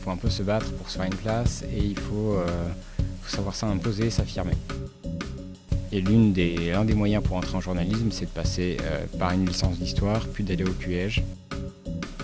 faut un peu se battre pour se faire une place et il faut, faut savoir s'imposer, s'affirmer. Et l'un des, des moyens pour entrer en journalisme, c'est de passer par une licence d'histoire, puis d'aller au QEG.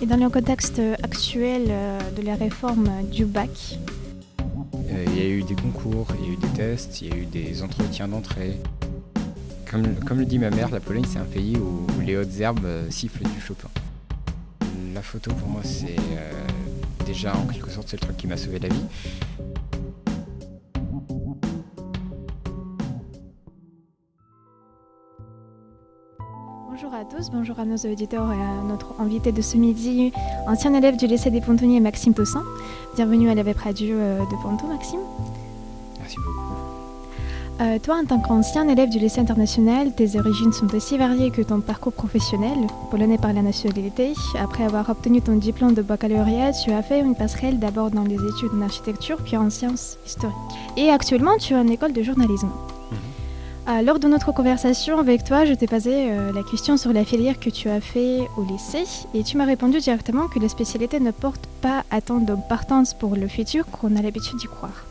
Et dans le contexte actuel de la réforme du bac, il y a eu des concours, il y a eu des tests, il y a eu des entretiens d'entrée. Comme, comme, le dit ma mère, la Pologne c'est un pays où, les hautes herbes euh, sifflent du Chopin. La photo pour moi c'est euh, déjà en quelque sorte c'est le truc qui m'a sauvé la vie. Bonjour à tous, bonjour à nos auditeurs et à notre invité de ce midi, ancien élève du lycée des Pontonniers Maxime Tossin. Bienvenue à la Radio euh, de Ponto, Maxime. Euh, toi, en tant qu'ancien élève du lycée international, tes origines sont aussi variées que ton parcours professionnel, polonais par la nationalité. Après avoir obtenu ton diplôme de baccalauréat, tu as fait une passerelle d'abord dans les études en architecture, puis en sciences historiques. Et actuellement, tu es en école de journalisme. Euh, lors de notre conversation avec toi, je t'ai posé euh, la question sur la filière que tu as fait au lycée et tu m'as répondu directement que la spécialité ne porte pas à tant d'importance pour le futur qu'on a l'habitude d'y croire.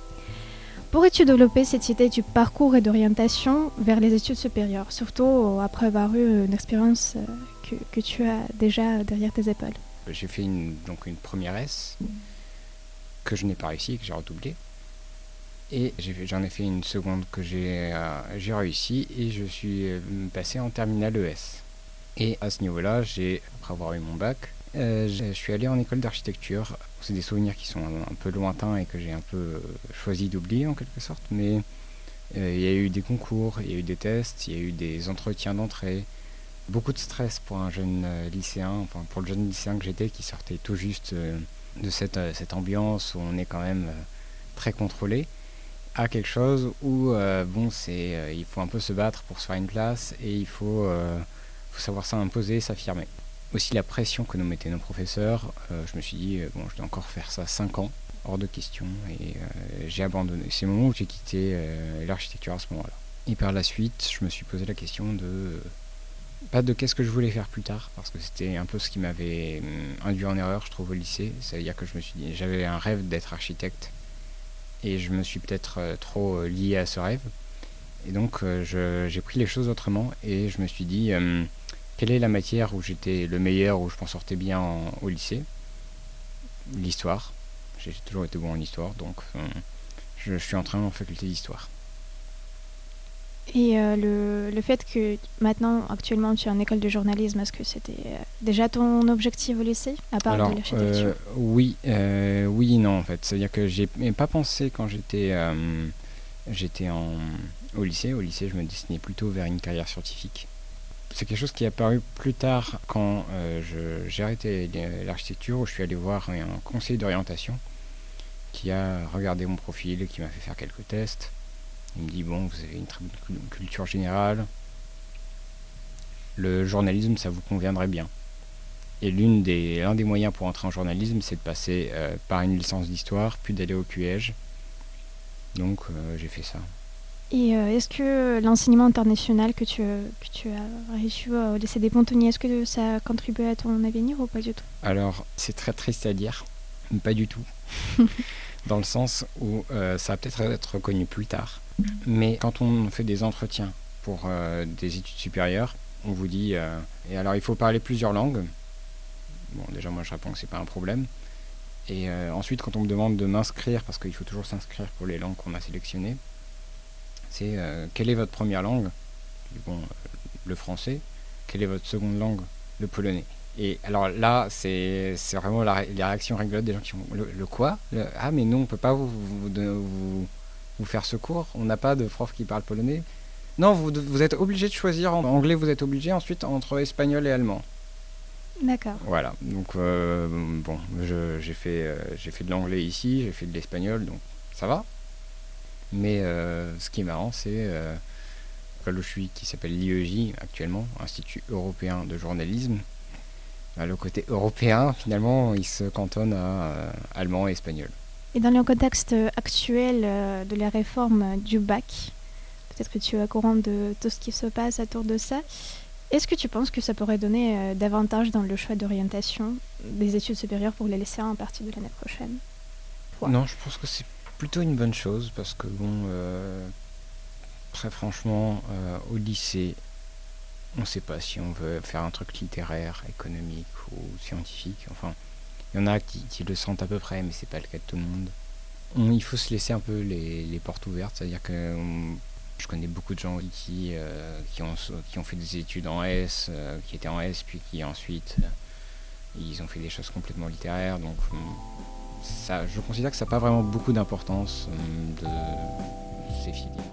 Pourrais-tu développer cette idée du parcours et d'orientation vers les études supérieures, surtout après avoir eu une expérience euh, que, tu as déjà derrière tes épaules? J'ai fait une, donc une première S que je n'ai pas réussi, que j'ai redoublé. Et j'en ai, fait une seconde que j'ai euh, réussi et je suis euh, passé en terminale ES. Et à ce niveau-là, j'ai après avoir eu mon bac, euh, je suis allé en école d'architecture. C'est des souvenirs qui sont un, peu lointains et que j'ai un peu choisi d'oublier en quelque sorte, mais il y a eu des concours, il y a eu des tests, il y a eu des entretiens d'entrée. Beaucoup de stress pour un jeune lycéen, enfin pour le jeune lycéen que j'étais qui sortait tout juste de cette, ambiance où on est quand même très contrôlé à quelque chose où euh, bon c'est euh, il faut un peu se battre pour se faire une place et il euh, faut savoir s'imposer, s'affirmer. Aussi la pression que nous mettaient nos professeurs, je me suis dit bon je dois encore faire ça 5 ans, hors de question et j'ai abandonné. C'est le moment où j'ai quitté l'architecture à ce moment-là. Et par la suite, je me suis posé la question de pas de qu'est-ce que je voulais faire plus tard, parce que c'était un peu ce qui m'avait hum, induit en erreur, je trouve, au lycée. C'est-à-dire que je me suis dit, j'avais un rêve d'être architecte, et je me suis peut-être euh, trop euh, lié à ce rêve. Et donc euh, j'ai pris les choses autrement et je me suis dit quelle est la matière où j'étais le meilleur, où je m'en sortais bien au lycée? L'histoire. J'ai toujours été bon en histoire, donc je, suis entré en faculté d'histoire. Et le, le, fait que maintenant, actuellement, tu es en école de journalisme, est-ce que c'était déjà ton objectif au lycée, à part de l'architecture? Oui, oui non, en fait. C'est-à-dire que j'ai pas pensé quand j'étais j'étais au lycée. Au lycée, je me destinais plutôt vers une carrière scientifique. C'est quelque chose qui est apparu plus tard quand j'ai arrêté l'architecture, où je suis allé voir un conseiller d'orientation qui a regardé mon profil qui m'a fait faire quelques tests. Il me dit bon, vous avez une très bonne culture générale. Le journalisme, ça vous conviendrait bien. Et l'un des, des moyens pour entrer en journalisme, c'est de passer euh, par une licence d'histoire, puis d'aller au QEG. Donc euh, j'ai fait ça. Et euh, est-ce que l'enseignement international que tu, que tu as reçu au lycée des Pontonniers, est-ce que ça a contribué à ton avenir ou pas du tout? Alors, c'est très triste à dire, mais pas du tout. Dans le sens où ça va peut-être être reconnu plus tard. Mais quand on fait des entretiens pour des études supérieures, on vous dit, et alors il faut parler plusieurs langues, Bon, déjà, moi, je réponds que c'est pas un problème. Et euh, ensuite, quand on me demande de m'inscrire, parce qu'il faut toujours s'inscrire pour les langues qu'on a sélectionnées, c'est euh, quelle est votre première langue? Bon, le français. Quelle est votre seconde langue? Le polonais. Et alors là, c'est vraiment la, les réactions rigolotes des gens qui ont le, quoi? Ah, mais non, on peut pas vous, vous, vous, faire ce cours. On n'a pas de prof qui parle polonais. Non, vous, vous êtes obligé de choisir en anglais, vous êtes obligé ensuite entre espagnol et allemand. D'accord. Voilà, donc euh, bon, j'ai fait, euh, j'ai fait de l'anglais ici, j'ai fait de l'espagnol, donc ça va. Mais euh, ce qui est marrant, c'est là où je suis, qui s'appelle l'IEJ actuellement, Institut européen de journalisme. Bah, le côté européen, finalement, il se cantonne à allemand et espagnol. Et dans le contexte actuel de la réforme du bac, peut-être que tu es au courant de tout ce qui se passe autour de ça. Est-ce que tu penses que ça pourrait donner euh, davantage dans le choix d'orientation des études supérieures pour les lycéens à partir de l'année prochaine? Toi? Non, je pense que c'est plutôt une bonne chose parce que bon, euh, très franchement, euh, au lycée, on sait pas si on veut faire un truc littéraire, économique ou scientifique. Enfin, il y en a qui, le sentent à peu près, mais c'est pas le cas de tout le monde. il faut se laisser un peu les, portes ouvertes, c'est-à-dire que je connais beaucoup de gens qui, euh, qui ont fait des études en S, qui étaient en S, puis qui ensuite ils ont fait des choses complètement littéraires, donc je considère que ça n'a pas vraiment beaucoup d'importance euh, de ces filières.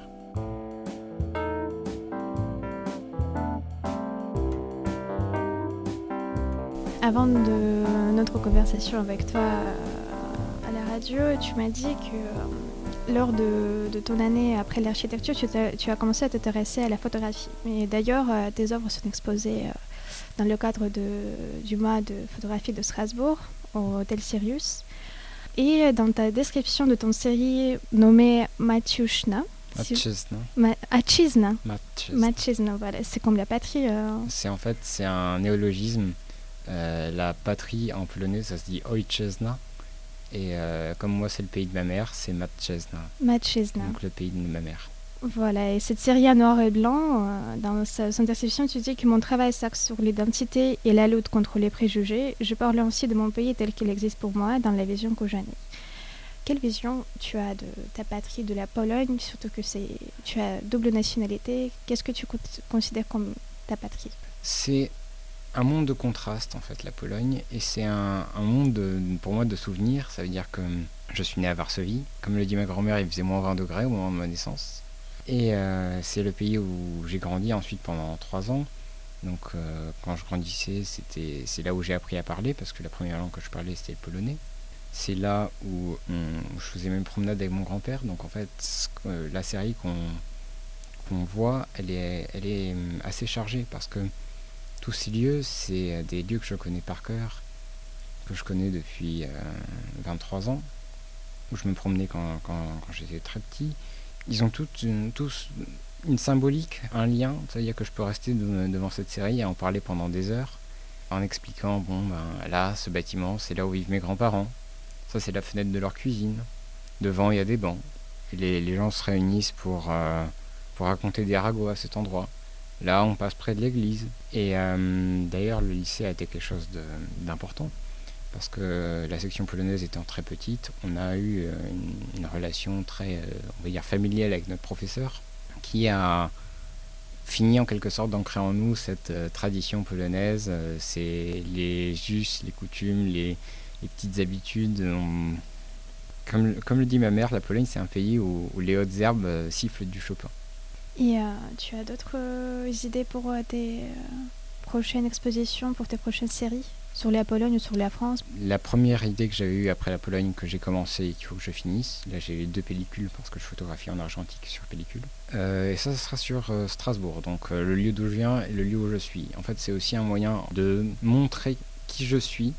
Avant de notre conversation avec toi euh, à la radio, tu m'as dit que euh, lors de, ton année après l'architecture, tu, as commencé à t'intéresser à la photographie. D'ailleurs, tes œuvres sont exposées dans le cadre du mois de photographie de Strasbourg au Hôtel Sirius. Et dans ta description de ton série nommée Matyushna, Machizna. Machizna. voilà. C'est comme la patrie. Euh. C'est en fait c'est un néologisme. Euh, la patrie en polonais, ça se dit Ojczyzna. Et euh, comme moi, c'est le pays de ma mère, c'est Matchezna. Matchezna. Donc le pays de ma mère. Voilà, et cette série en noir et blanc, euh, dans son description, tu dis que mon travail s'axe sur l'identité et la lutte contre les préjugés. Je parle aussi de mon pays tel qu'il existe pour moi, dans la vision que j'en ai. Quelle vision tu as de ta patrie, de la Pologne, surtout que c'est, tu as double nationalité Qu'est-ce que tu considères comme ta patrie? C'est un monde de contraste en fait, la Pologne, et c'est un, monde pour moi de souvenirs. Ça veut dire que je suis né à Varsovie. Comme le dit ma grand-mère, il faisait moins 20 degrés au moment de ma naissance. Et euh, c'est le pays où j'ai grandi ensuite pendant trois ans. Donc euh, quand je grandissais, c'était, c'est là où j'ai appris à parler, parce que la première langue que je parlais, c'était le polonais. C'est là où je faisais même promenade avec mon grand-père. Donc en fait, euh, la série qu'on, qu'on voit, elle est, elle est assez chargée, parce que tous ces lieux, c'est des lieux que je connais par cœur, que je connais depuis 23 ans, où je me promenais quand, quand, quand j'étais très petit ils ont toutes une, tous une symbolique, un lien. C'est-à-dire que je peux rester devant cette série et en parler pendant des heures en expliquant bon, ben, là, ce bâtiment, c'est là où vivent mes grands-parents. Ça, c'est la fenêtre de leur cuisine. Devant, il y a des bancs. Et les, gens se réunissent pour, euh, pour raconter des ragots à cet endroit. Là, on passe près de l'église. Et euh, d'ailleurs, le lycée a été quelque chose d'important parce que la section polonaise étant très petite, on a eu euh, une, relation très, euh, on va dire, familiale avec notre professeur, qui a fini en quelque sorte d'ancrer en nous cette euh, tradition polonaise. c'est les us, les coutumes, les, petites habitudes. comme, comme, le dit ma mère, la Pologne, c'est un pays où, les hautes herbes sifflent du Chopin. Et tu as d'autres idées pour tes prochaines expositions, pour tes prochaines séries? Sur la Pologne ou sur la France? La première idée que j'avais eue après la Pologne, que j'ai commencé et qu'il faut que je finisse, là j'ai deux pellicules parce que je photographie en argentique sur pellicule. Euh, et ça, ce sera sur euh, Strasbourg, donc euh, le lieu d'où je viens et le lieu où je suis. En fait, c'est aussi un moyen de montrer qui je suis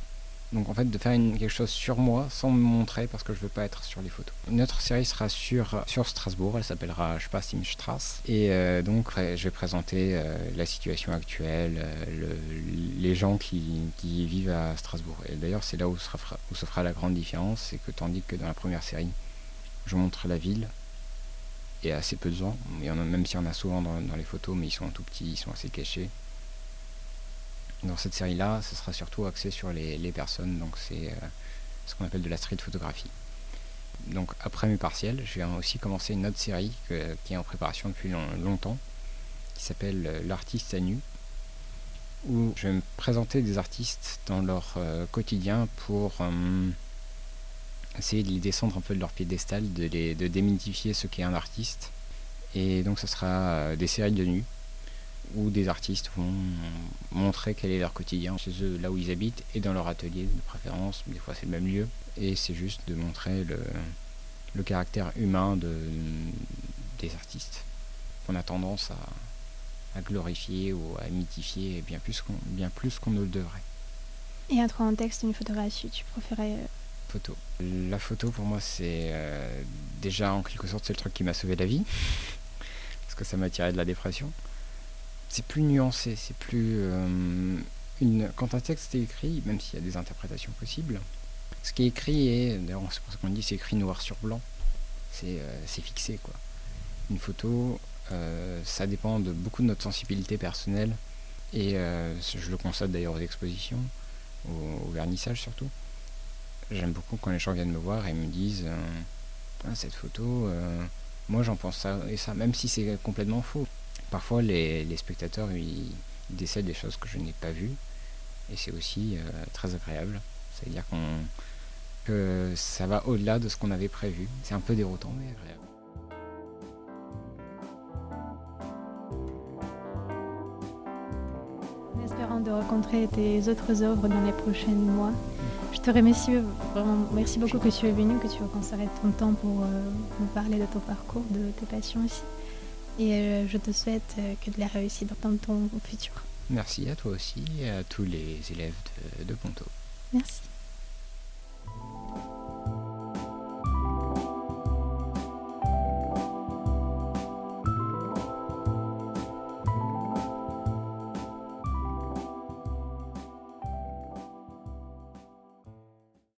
donc en fait de faire quelque chose sur moi sans me montrer parce que je veux pas être sur les photos. Notre série sera sur, sur Strasbourg, elle s'appellera Je passe Strasse. Et euh, donc je vais présenter euh, la situation actuelle, euh, les gens qui, vivent à Strasbourg. Et d'ailleurs c'est là où se, fera, où se fera la grande différence, c'est que tandis que dans la première série, je montre la ville, et assez peu de gens, même s'il y en a souvent dans les photos, mais ils sont tout petits, ils sont assez cachés. Dans cette série-là, ce sera surtout axé sur les, personnes, donc c'est euh, ce qu'on appelle de la street photographie. Donc après mes partiels, je vais aussi commencer une autre série qui est en préparation depuis longtemps, qui s'appelle euh, L'artiste à nu, où je vais me présenter des artistes dans leur euh, quotidien pour essayer de les descendre un peu de leur piédestal, de, les, démythifier ce qu'est un artiste. Et donc ce sera des séries de nus où des artistes vont montrer quel est leur quotidien chez eux, là où ils habitent, et dans leur atelier de préférence. Des fois, c'est le même lieu. Et c'est juste de montrer le, le caractère humain de, des artistes qu'on a tendance à, à, glorifier ou à mythifier bien plus qu'on, bien plus qu'on ne le devrait. Et un texte et une photographie, tu préférais euh, Photo. La photo, pour moi, c'est euh, déjà en quelque sorte, c'est le truc qui m'a sauvé la vie. parce que ça m'a tiré de la dépression c'est plus nuancé, c'est plus euh, une. Quand un texte est écrit, même s'il y a des interprétations possibles, Ce qui est écrit, et d'ailleurs c'est pour ça qu'on dit c'est écrit noir sur blanc, c'est fixé quoi. Une photo, ça dépend de beaucoup de notre sensibilité personnelle, et je le constate d'ailleurs aux expositions, au, vernissage surtout. J'aime beaucoup quand les gens viennent me voir et me disent ah, cette photo, moi j'en pense ça et ça, même si c'est complètement faux. Parfois les, spectateurs ils, décèdent des choses que je n'ai pas vues et c'est aussi euh, très agréable. C'est-à-dire qu'on que ça va au-delà de ce qu'on avait prévu. C'est un peu déroutant mais agréable. En espérant de rencontrer tes autres œuvres dans les prochains mois. Je te remercie vraiment, merci beaucoup que tu es venu, que tu as consacré ton temps pour euh, nous parler de ton parcours, de tes passions aussi. Et euh, je te souhaite euh, que de la réussite dans ton futur. Merci à toi aussi et à tous les élèves de, de Ponto. Merci.